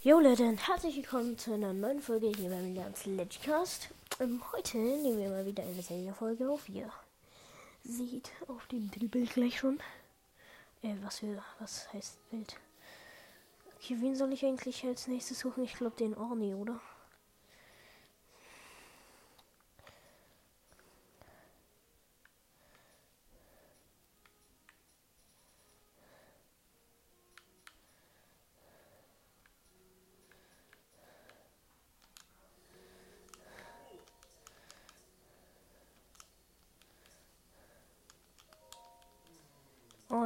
Jo Leute, herzlich willkommen zu einer neuen Folge hier beim Lern's Legicast. Ähm, heute nehmen wir mal wieder eine Zelda-Folge auf. Ihr seht auf dem Titelbild gleich schon. Äh, was für, was heißt Bild? Okay, wen soll ich eigentlich als nächstes suchen? Ich glaube den Orni, oder?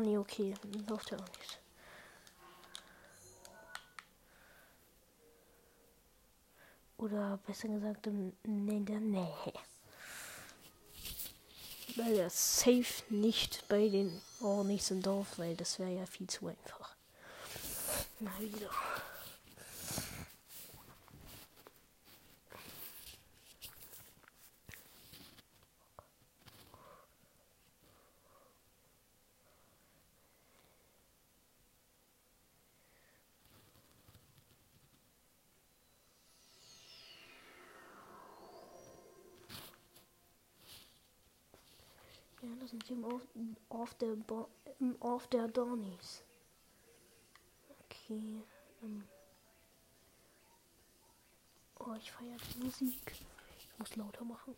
Nee, okay. Läuft ja auch nicht. Oder besser gesagt der Nähe. Weil er safe nicht bei den Ornis im Dorf, weil das wäre ja viel zu einfach. Mal wieder. Im Off, Off der Bo Off der Dornis. Okay. Ähm. Oh, ich feiere die Musik. Ich muss lauter machen.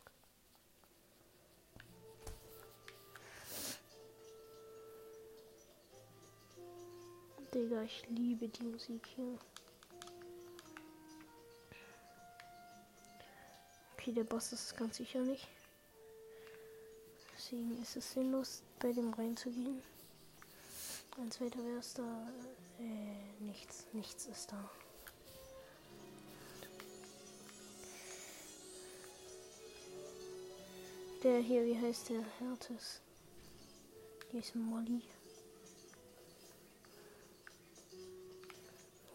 Digga, ich liebe die Musik hier. Okay, der Boss ist ganz sicher nicht. Deswegen ist es sinnlos, bei dem reinzugehen. Als weiter wäre es da. Äh, nichts. Nichts ist da. Der hier, wie heißt der? Hertes. Hier ist Molly.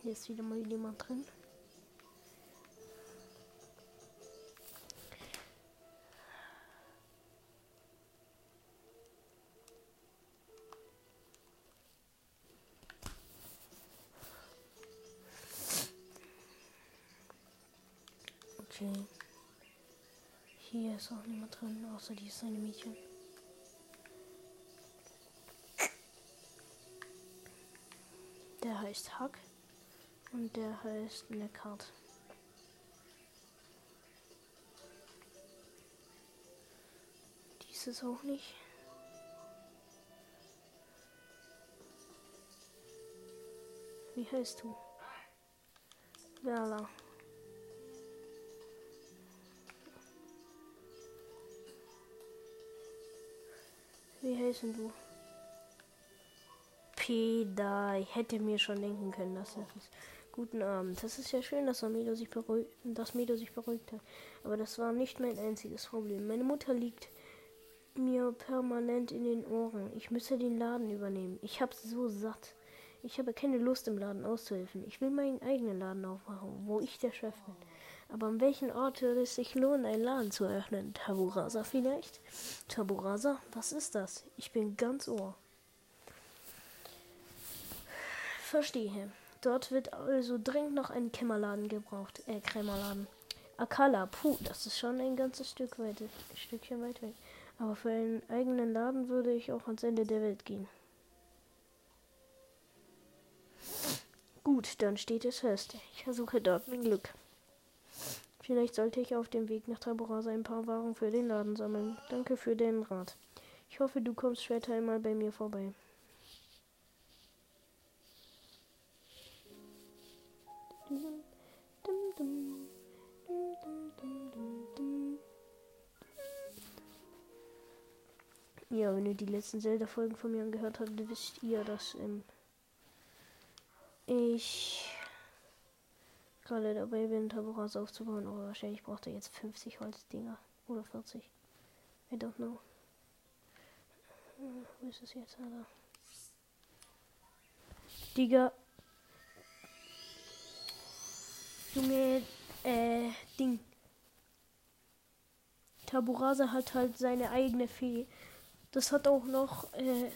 Hier ist wieder mal jemand drin. Ist auch niemand drin, außer die ist eine Mädchen. Der heißt Hack und der heißt Neckart. Dies ist auch nicht. Wie heißt du? Verla. Wie heißen du? Peda. Ich hätte mir schon denken können, dass das ist. Guten Abend. Das ist ja schön, dass Medo sich beruhigt, sich beruhigt hat. Aber das war nicht mein einziges Problem. Meine Mutter liegt mir permanent in den Ohren. Ich müsse den Laden übernehmen. Ich hab's so satt. Ich habe keine Lust, im Laden auszuhelfen. Ich will meinen eigenen Laden aufmachen, wo ich der Chef bin. Aber an welchen Ort würde es sich lohnen, einen Laden zu eröffnen? Taburasa vielleicht? Taburasa? Was ist das? Ich bin ganz ohr. Verstehe. Dort wird also dringend noch ein Kämmerladen gebraucht. Äh, Krämerladen. Akala, puh, das ist schon ein ganzes Stück weit, ein Stückchen weit weg. Aber für einen eigenen Laden würde ich auch ans Ende der Welt gehen. Gut, dann steht es fest. Ich versuche dort mein Glück. Vielleicht sollte ich auf dem Weg nach Taborasa ein paar Waren für den Laden sammeln. Danke für den Rat. Ich hoffe, du kommst später einmal bei mir vorbei. Ja, wenn ihr die letzten Zelda-Folgen von mir angehört habt, wisst ihr, dass ähm, ich gerade dabei bin, Taburas aufzubauen, aber wahrscheinlich braucht er jetzt 50 Holzdinger oder 40. I don't know. Wo ist es jetzt, Alter? Digga. Junge, äh, Ding. Taburasa hat halt seine eigene Fee. Das hat auch noch, äh,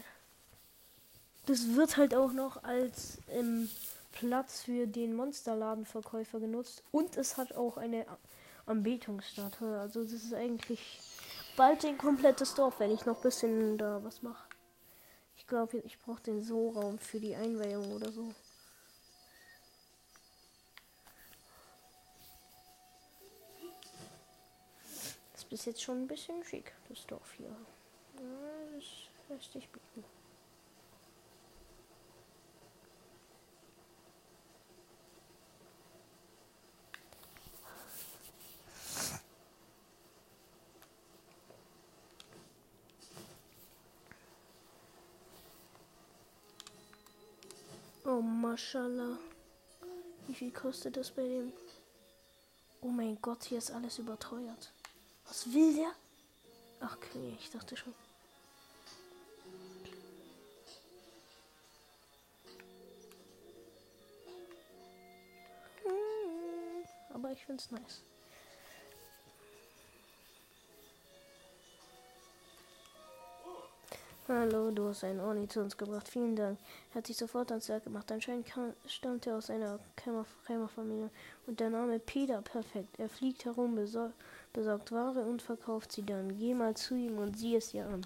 das wird halt auch noch als ähm, Platz für den Monsterladenverkäufer genutzt und es hat auch eine Anbetungsstatue. Also das ist eigentlich bald ein komplettes Dorf, wenn ich noch ein bisschen da was mache. Ich glaube, ich brauche den So-Raum für die Einweihung oder so. Das ist jetzt schon ein bisschen schick, das Dorf hier. Das lässt sich bieten. Mashallah. Wie viel kostet das bei dem? Oh mein Gott, hier ist alles überteuert. Was will der? Ach, okay, ich dachte schon. Hm, aber ich find's nice. Hallo, du hast einen Orni zu uns gebracht. Vielen Dank. Er hat sich sofort ans Werk gemacht. Anscheinend stammt er aus einer Krämerfamilie. Und der Name Peter, perfekt. Er fliegt herum, besor besorgt Ware und verkauft sie dann. Geh mal zu ihm und sieh es dir an.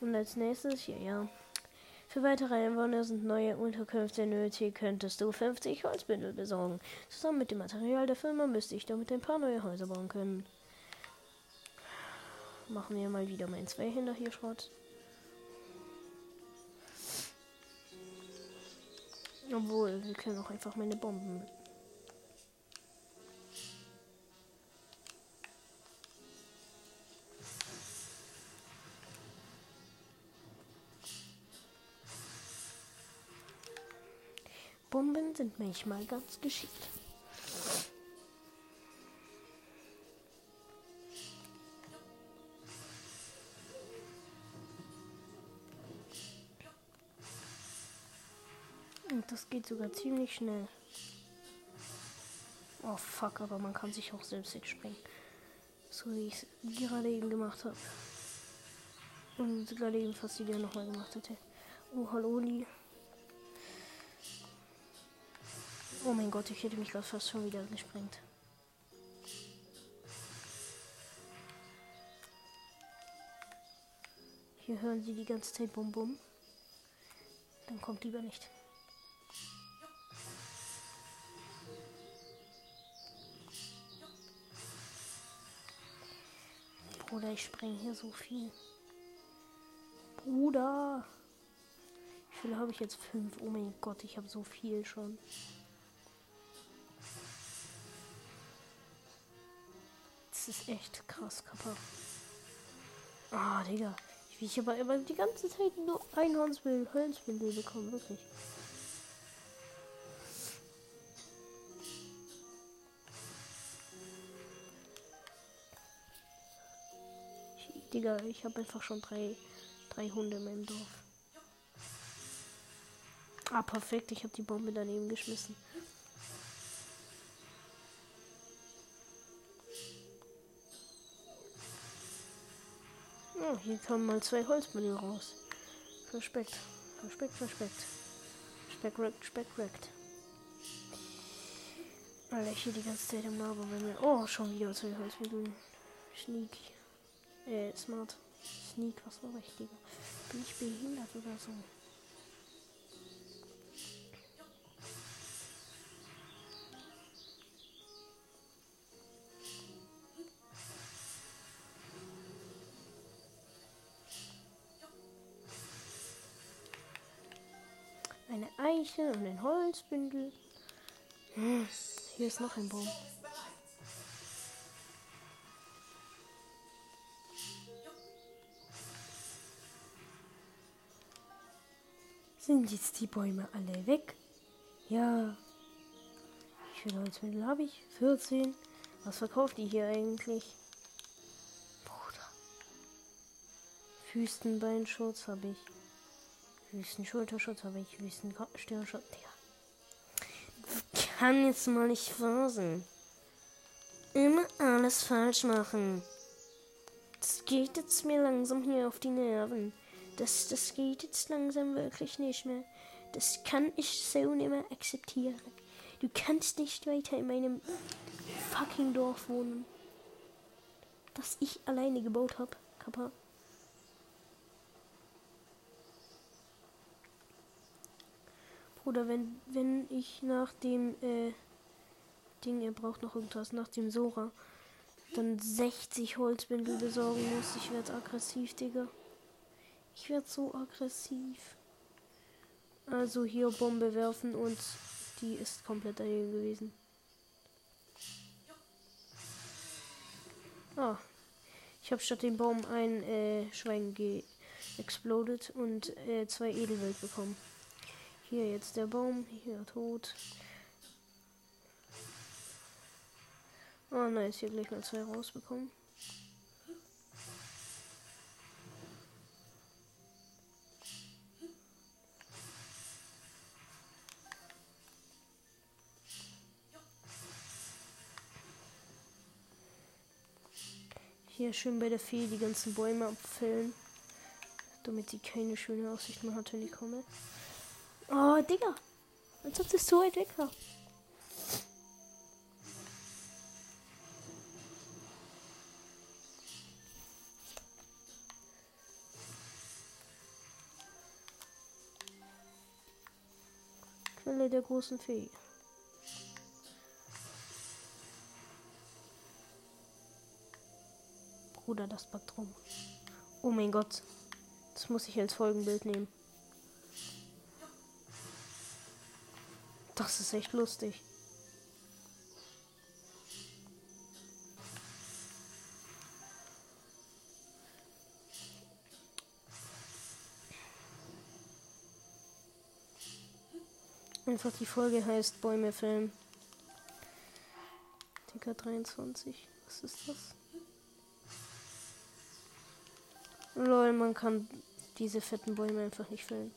Und als nächstes, ja, ja. Für weitere Einwohner sind neue Unterkünfte nötig. Könntest du 50 Holzbündel besorgen. Zusammen mit dem Material der Firma müsste ich damit ein paar neue Häuser bauen können machen wir mal wieder mein Zweihänder hier Schrott. Obwohl, wir können auch einfach meine Bomben. Bomben sind manchmal ganz geschickt. Geht sogar ziemlich schnell. Oh fuck, aber man kann sich auch selbst wegsprengen. So wie ich es gerade eben gemacht habe. Und gerade eben fast die nochmal gemacht hätte. Oh, hallo, Oli. Oh mein Gott, ich hätte mich gerade fast schon wieder gesprengt. Hier hören sie die ganze Zeit Bum Bum. Dann kommt lieber nicht. Bruder, ich spreng hier so viel. Bruder. Wie viele habe ich jetzt? Fünf. Oh mein Gott, ich habe so viel schon. Das ist echt krass, Kappa. Ah, Digga. Ich habe aber immer die ganze Zeit nur ein Holzbild, bekommen, wirklich. Digga, ich habe einfach schon drei, drei Hunde in meinem Dorf. Ah, perfekt. Ich habe die Bombe daneben geschmissen. Oh, hier kommen mal zwei Holzmüll raus. Respekt. Respekt, Respekt. Speckrekt, Speckrekt. Alter, ich hier die ganze Zeit im Laberwimmel. Oh, schon wieder zwei Holzmittel. Sneaky. Äh, Smart. Sneak, was war ich, Digga? Bin ich behindert oder so? Eine Eiche und ein Holzbündel. Hm, hier ist noch ein Baum. Sind jetzt die Bäume alle weg? Ja. Wie viele Holzmittel habe ich? 14. Was verkauft die hier eigentlich? Bruder. Wüstenbeinschutz habe ich. Wüstenschulterschutz habe ich. Wüstenstirnschutz. Ja. Kann jetzt mal nicht wahr. Immer alles falsch machen. Das geht jetzt mir langsam hier auf die Nerven. Das, das geht jetzt langsam wirklich nicht mehr. Das kann ich so nicht mehr akzeptieren. Du kannst nicht weiter in meinem fucking Dorf wohnen. Das ich alleine gebaut habe. Kappa. Oder wenn, wenn ich nach dem äh, Ding, er braucht noch irgendwas, nach dem Sora, dann 60 Holzbündel besorgen muss. Ich werde aggressiv, Digga. Ich werde so aggressiv. Also hier Bombe werfen und die ist komplett daneben gewesen. Ah. Ich habe statt dem Baum ein äh, Schwein exploded und äh, zwei Edelwild bekommen. Hier jetzt der Baum, hier tot. Oh nice, hier gleich mal zwei rausbekommen. Hier schön bei der Fee die ganzen Bäume abfällen. Damit sie keine schöne Aussicht mehr hat, wenn ich komme. Oh, Digga. Als ob das so weit weg war. Quelle der großen Fee. Bruder, das Baktrum. Oh mein Gott. Das muss ich als Folgenbild nehmen. Das ist echt lustig. Einfach die Folge heißt Bäume filmen. Ticker 23. Was ist das? Lol, man kann diese fetten Bäume einfach nicht fällen.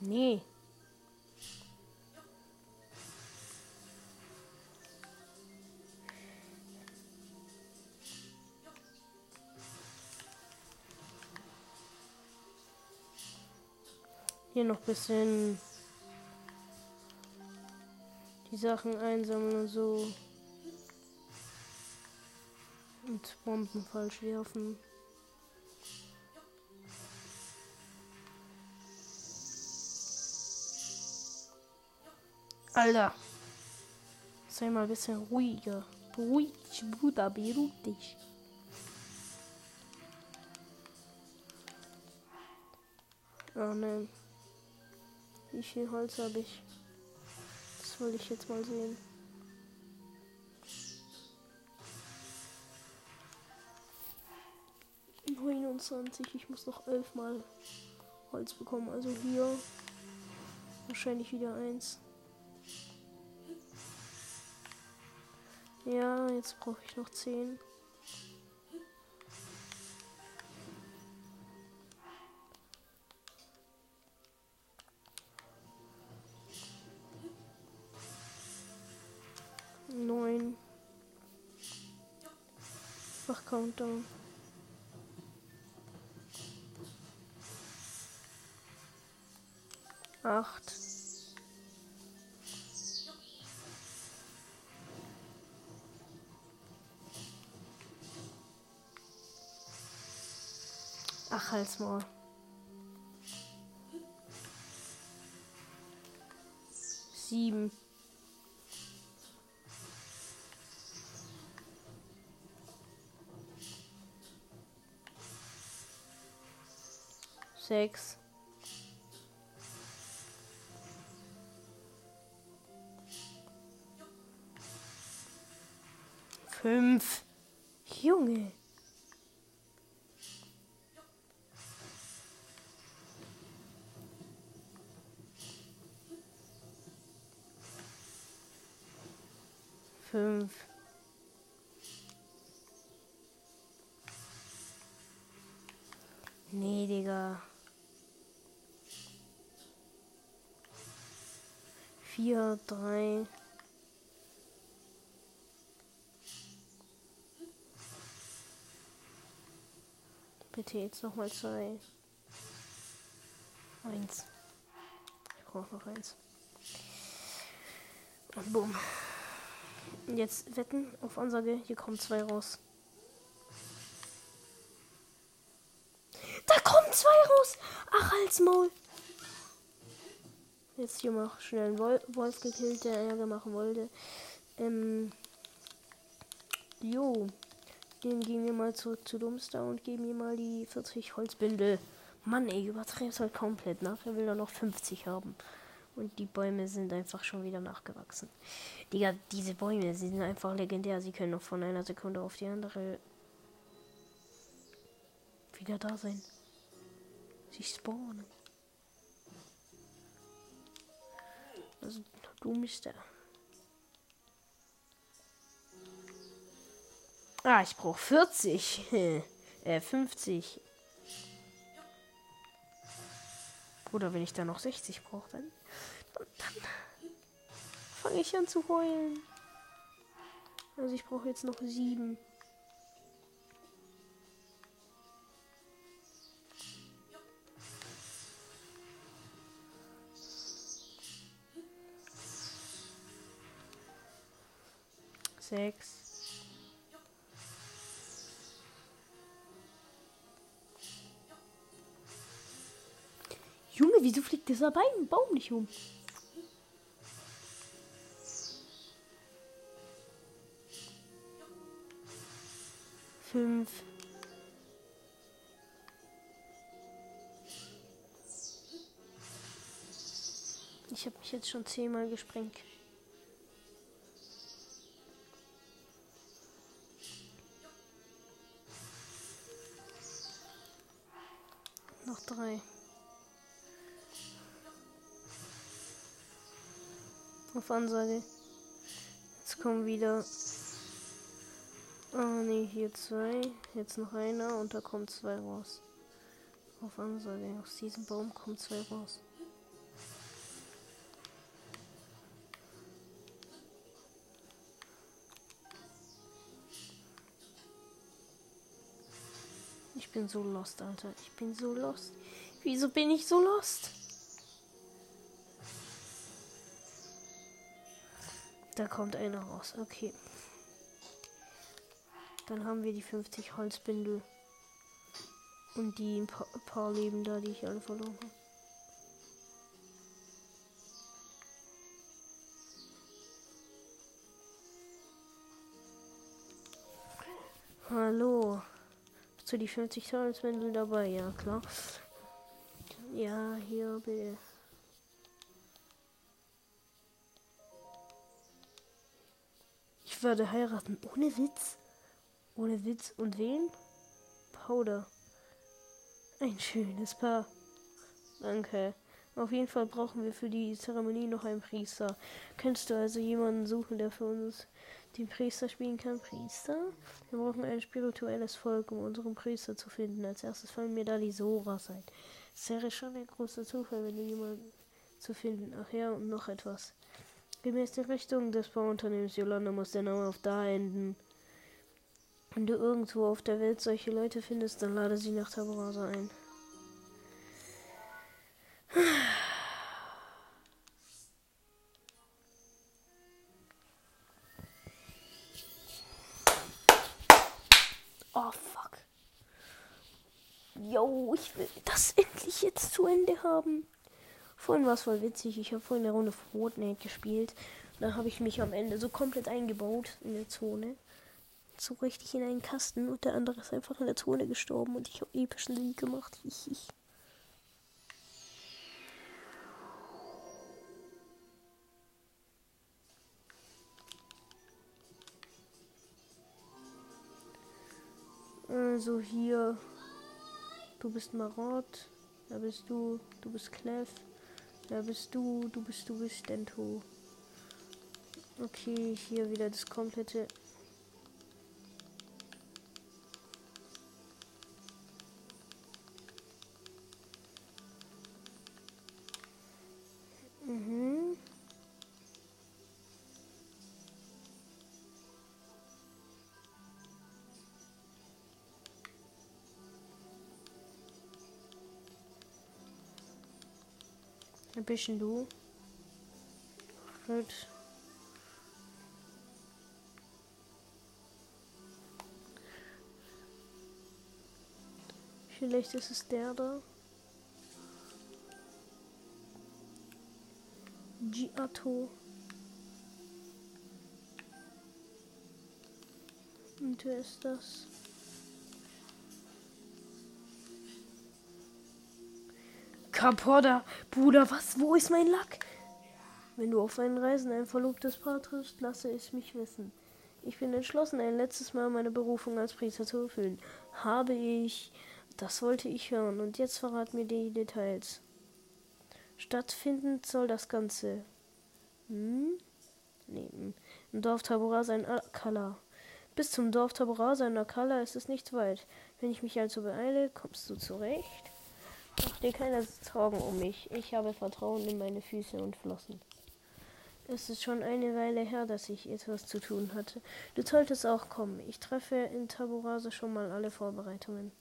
Nee. Hier noch ein bisschen die Sachen einsammeln und so. Und Bomben falsch werfen. Alter. Sei mal ein bisschen ruhiger. Beruhig Bruder, beruhig dich. Oh nein. Wie viel Holz habe ich? Das wollte ich jetzt mal sehen. Neunundzwanzig. Ich muss noch elf Mal Holz bekommen. Also hier wahrscheinlich wieder eins. Ja, jetzt brauche ich noch 10. Neun. Mach Countdown. Acht. Ach, halt's mal. Sieben. Sechs. Fünf. Junge. fünf. Nee, Digga. Vier, drei. Bitte jetzt nochmal zwei. Eins. Ich brauche noch eins. Und bumm. Jetzt wetten auf Ansage. Hier kommen zwei raus. Da kommen zwei raus. Ach, als Maul. Jetzt hier noch schnell einen Wolf, gekillt, der Ärger machen wollte. Ähm. Jo. Den gehen wir mal zurück zu Dumpster und geben ihm mal die 40 Holzbündel. Mann, ey, übertreib's halt komplett. Nachher will er noch 50 haben. Und die Bäume sind einfach schon wieder nachgewachsen. Digga, diese Bäume sie sind einfach legendär. Sie können noch von einer Sekunde auf die andere wieder da sein. Sie spawnen. Also, du Mister. Ah, ich brauche 40. äh, 50. Oder wenn ich da noch 60 brauche, dann, dann, dann fange ich an zu heulen. Also ich brauche jetzt noch 7. Sechs. Junge, wieso fliegt dieser Bein Baum nicht um? Fünf. Ich habe mich jetzt schon zehnmal gesprengt. Auf Ansage. Jetzt kommen wieder. Ah ne, hier zwei. Jetzt noch einer und da kommen zwei raus. Auf Ansage. Aus diesem Baum kommen zwei raus. Ich bin so lost, Alter. Ich bin so lost. Wieso bin ich so lost? Da kommt einer raus. Okay. Dann haben wir die 50 Holzbündel. Und die ein paar, paar Leben da, die ich alle verloren habe. Hallo. Hast du die 50 Holzbündel dabei? Ja, klar. Ja, hier bitte. Werde heiraten. Ohne Witz. Ohne Witz. Und wen? Powder. Ein schönes Paar. Danke. Auf jeden Fall brauchen wir für die Zeremonie noch einen Priester. Könntest du also jemanden suchen, der für uns den Priester spielen kann? Priester? Wir brauchen ein spirituelles Volk, um unseren Priester zu finden. Als erstes fallen mir da die Soras ein. Es wäre schon ein großer Zufall, wenn du jemanden zu finden. Ach ja, und noch etwas. Gemäß der Richtung des Bauunternehmens Yolanda muss der Name auf da enden. Wenn du irgendwo auf der Welt solche Leute findest, dann lade sie nach Taborasa ein. Oh fuck. Yo, ich will das endlich jetzt zu Ende haben. Vorhin war es voll witzig. Ich habe vorhin eine Runde Fortnite gespielt. Da habe ich mich am Ende so komplett eingebaut in der Zone. So richtig in einen Kasten und der andere ist einfach in der Zone gestorben und ich habe epischen Sieg gemacht. Hihi. Also hier. Du bist Marot. Da bist du. Du bist Clef. Da bist du, du bist, du bist Dento. Okay, hier wieder das komplette. Bisschen du. Gut. Vielleicht ist es der da. Giato. Und wer ist das? Kapoda, Bruder, was? Wo ist mein Lack? Wenn du auf einen Reisen ein verlobtes Paar triffst, lasse es mich wissen. Ich bin entschlossen, ein letztes Mal meine Berufung als Priester zu erfüllen. Habe ich. Das wollte ich hören. Und jetzt verrat mir die Details. Stattfinden soll das Ganze. Hm? Nee, hm. im Dorf Tabora sein Akala. Bis zum Dorf Tabora sein Akala ist es nicht weit. Wenn ich mich also beeile, kommst du zurecht? Mach dir keine Sorgen um mich. Ich habe Vertrauen in meine Füße und Flossen. Es ist schon eine Weile her, dass ich etwas zu tun hatte. Du solltest auch kommen. Ich treffe in Taburase schon mal alle Vorbereitungen.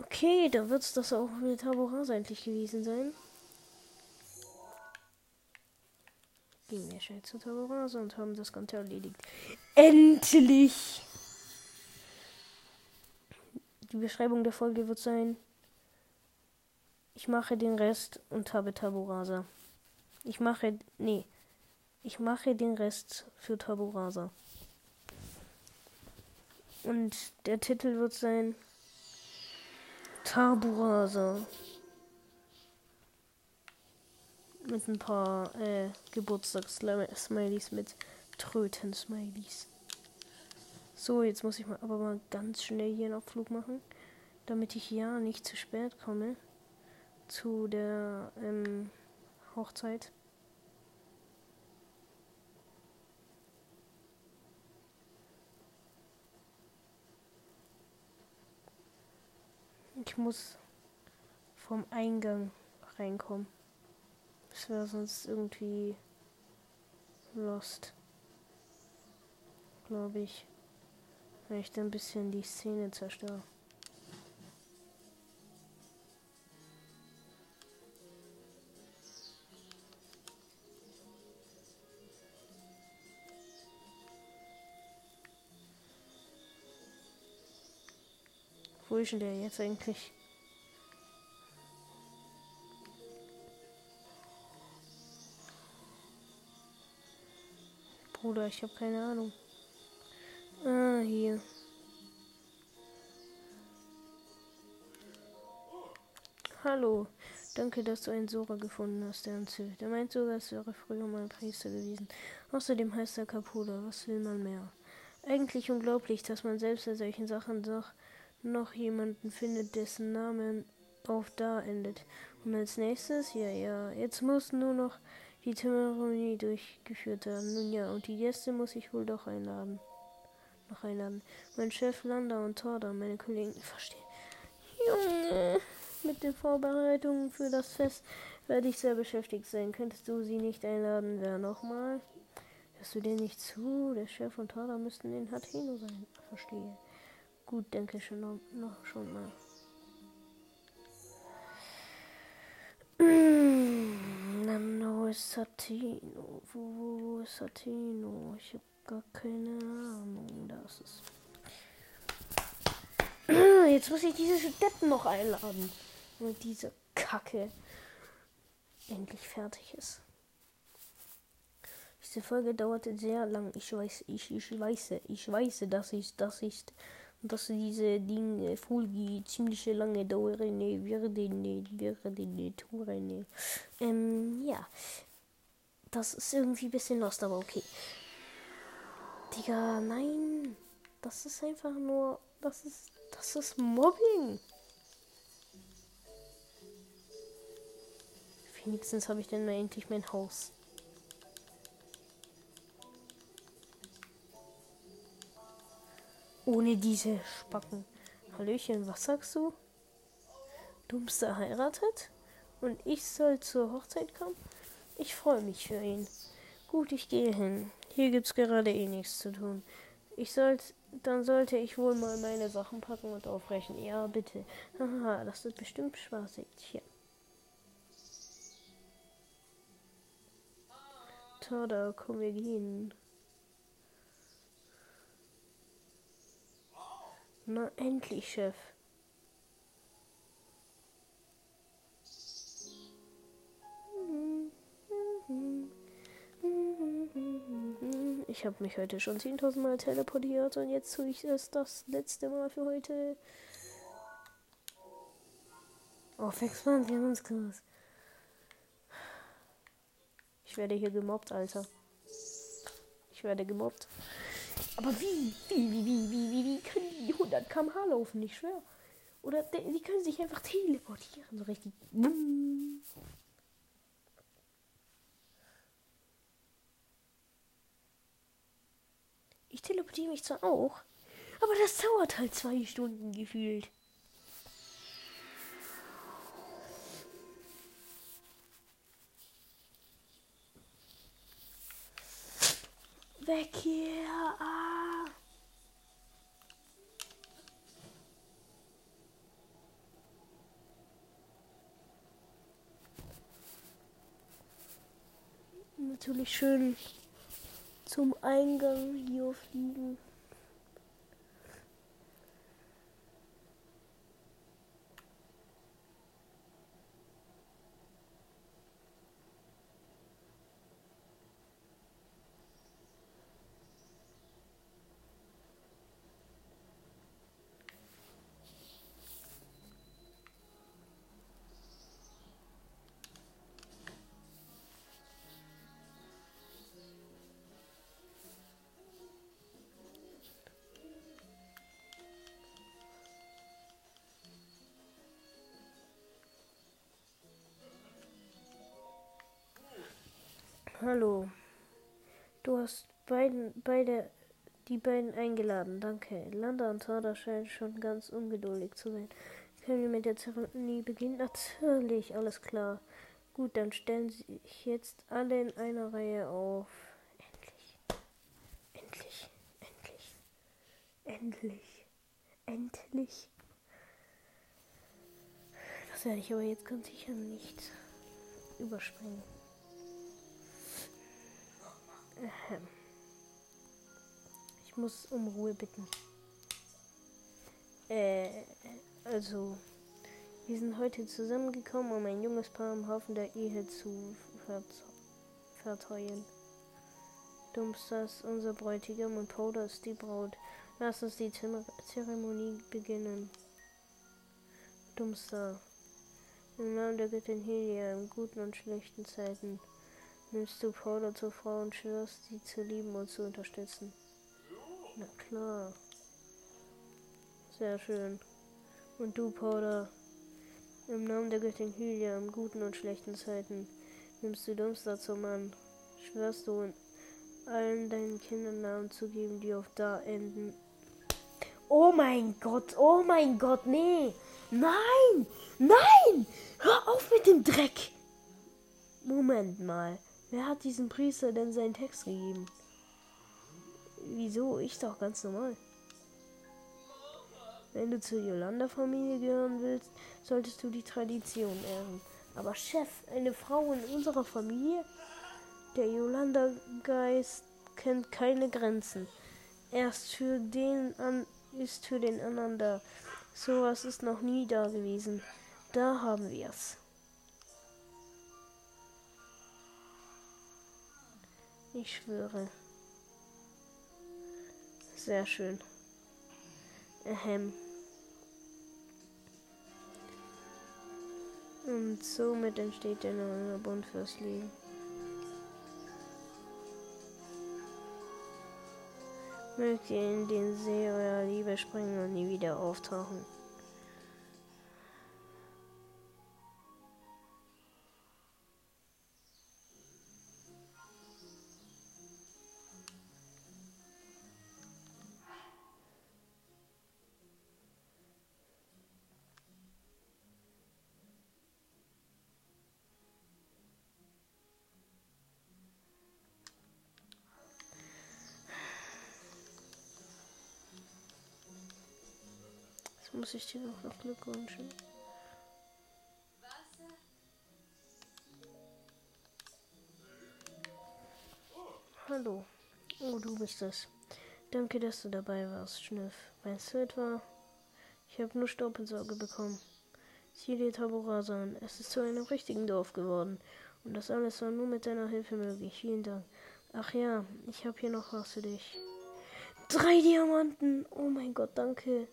Okay, da es das auch mit Taburase endlich gewesen sein. Gehen wir schnell zu Taborase und haben das Ganze erledigt. Endlich! Die Beschreibung der Folge wird sein: Ich mache den Rest und habe Taborasa. Ich mache. Nee. Ich mache den Rest für Taborasa. Und der Titel wird sein Taburasa mit ein paar äh, Geburtstags-Smileys mit Tröten-Smileys. So, jetzt muss ich mal aber mal ganz schnell hier einen Abflug machen, damit ich ja nicht zu spät komme zu der ähm, Hochzeit. Ich muss vom Eingang reinkommen. Das wäre sonst irgendwie lost. Glaube ich. Wenn ich dann ein bisschen die Szene zerstöre. Wo ist denn der jetzt eigentlich? Bruder, ich habe keine Ahnung. Ah, hier. Hallo. Danke, dass du einen Sora gefunden hast, der uns hilft. Er meint sogar, es wäre früher mal ein Priester gewesen. Außerdem heißt er Capuda. Was will man mehr? Eigentlich unglaublich, dass man selbst bei solchen Sachen doch noch jemanden findet, dessen Name auf da endet. Und als nächstes, ja, ja, jetzt muss nur noch die Zeremonie durchgeführt haben. Nun ja, und die Gäste muss ich wohl doch einladen. Noch einladen. Mein Chef Landa und Torda, meine Kollegen, verstehen. Junge, mit den Vorbereitungen für das Fest werde ich sehr beschäftigt sein. Könntest du sie nicht einladen? Wer nochmal? Hörst du dir nicht zu? Der Chef und Torda müssten in Hateno sein. Verstehe. Gut, denke schon noch, noch schon mal. ist Satino? Wo ist Satino? Ich habe gar keine Ahnung. Das ist. Jetzt muss ich diese Deppen noch einladen. Damit diese Kacke endlich fertig ist. Diese Folge dauerte sehr lang. Ich weiß, ich, ich weiß, ich weiß, dass ich, das ist dass diese Dinge Folge ziemlich lange dauern werden, werden touren. Ähm, ja. Das ist irgendwie ein bisschen lost, aber okay. Digga, nein. Das ist einfach nur. Das ist. Das ist Mobbing. Wenigstens habe ich mal endlich mein Haus. Ohne diese Spacken. Hallöchen, was sagst du? Du bist heiratet? Und ich soll zur Hochzeit kommen? Ich freue mich für ihn. Gut, ich gehe hin. Hier gibt's gerade eh nichts zu tun. Ich soll, Dann sollte ich wohl mal meine Sachen packen und aufbrechen. Ja, bitte. Haha, das wird bestimmt spaßig. Hier. Tada, komm, wir gehen. Na, endlich, Chef. Ich habe mich heute schon 10.000 Mal teleportiert und jetzt tue ich es das letzte Mal für heute. Auf 26 ganz krass. Ich werde hier gemobbt, Alter. Ich werde gemobbt. Aber wie? Wie, wie, wie, wie, wie, wie können die 100 km/h laufen? Ich schwör. Oder die können sich einfach teleportieren, so richtig. Ich teleportiere mich zwar auch, aber das dauert halt zwei Stunden gefühlt. Weg hier. Ah. Natürlich schön zum Eingang hier fliegen. Hallo. Du hast beiden, beide, die beiden eingeladen. Danke. Landa und Tada scheinen schon ganz ungeduldig zu sein. Können wir mit der Zeremonie beginnen? Natürlich, alles klar. Gut, dann stellen Sie sich jetzt alle in einer Reihe auf. Endlich. Endlich. Endlich. Endlich. Endlich. Das werde ich aber jetzt ganz sicher nicht überspringen. Ich muss um Ruhe bitten. Äh, also, wir sind heute zusammengekommen, um ein junges Paar im Haufen der Ehe zu verteuern. Dumpster unser Bräutigam und Powder ist die Braut. Lass uns die Zeremonie beginnen. Dumpster. Im Namen der Göttin Helia, in guten und schlechten Zeiten nimmst du Powder zur Frau und schwörst, sie zu lieben und zu unterstützen. Na klar. Sehr schön. Und du, Powder, im Namen der Göttin Hylia, in guten und schlechten Zeiten, nimmst du Dumpster zum Mann, schwörst du allen deinen Kindern Namen zu geben, die auf da enden. Oh mein Gott, oh mein Gott, nee! Nein! Nein! Hör auf mit dem Dreck! Moment mal. Wer hat diesem Priester denn seinen Text gegeben? Wieso? Ich doch ganz normal. Wenn du zur Yolanda-Familie gehören willst, solltest du die Tradition ehren. Aber Chef, eine Frau in unserer Familie? Der Yolanda-Geist kennt keine Grenzen. Erst für den an ist für den anderen da. Sowas ist noch nie da gewesen. Da haben wir's. Ich schwöre. Sehr schön. Ahem. Und somit entsteht der neue Bund fürs Leben. Mögt ihr in den See eurer Liebe springen und nie wieder auftauchen. Muss ich dir noch, Glück wünschen. Hallo. Oh, du bist es. Danke, dass du dabei warst, Schniff. Meinst du etwa? Ich habe nur Staub in Sorge bekommen. Sieh dir Taborasa an. Es ist zu einem richtigen Dorf geworden. Und das alles war nur mit deiner Hilfe möglich. Vielen Dank. Ach ja, ich habe hier noch was für dich. Drei Diamanten. Oh mein Gott, danke,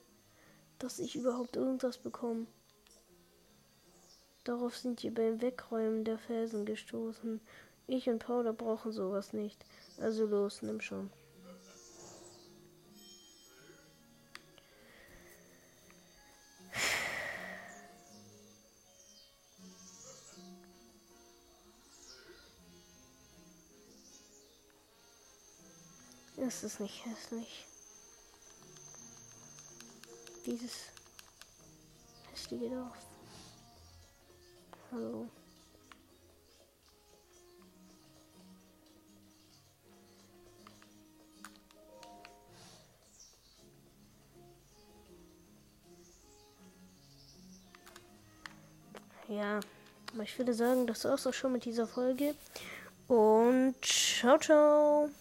dass ich überhaupt irgendwas bekomme. Darauf sind wir beim Wegräumen der Felsen gestoßen. Ich und Paula brauchen sowas nicht. Also los, nimm schon. Es ist nicht hässlich. Dieses hässliche Dorf. Hallo. Ja, ich würde sagen, das war's auch schon mit dieser Folge. Und ciao, ciao.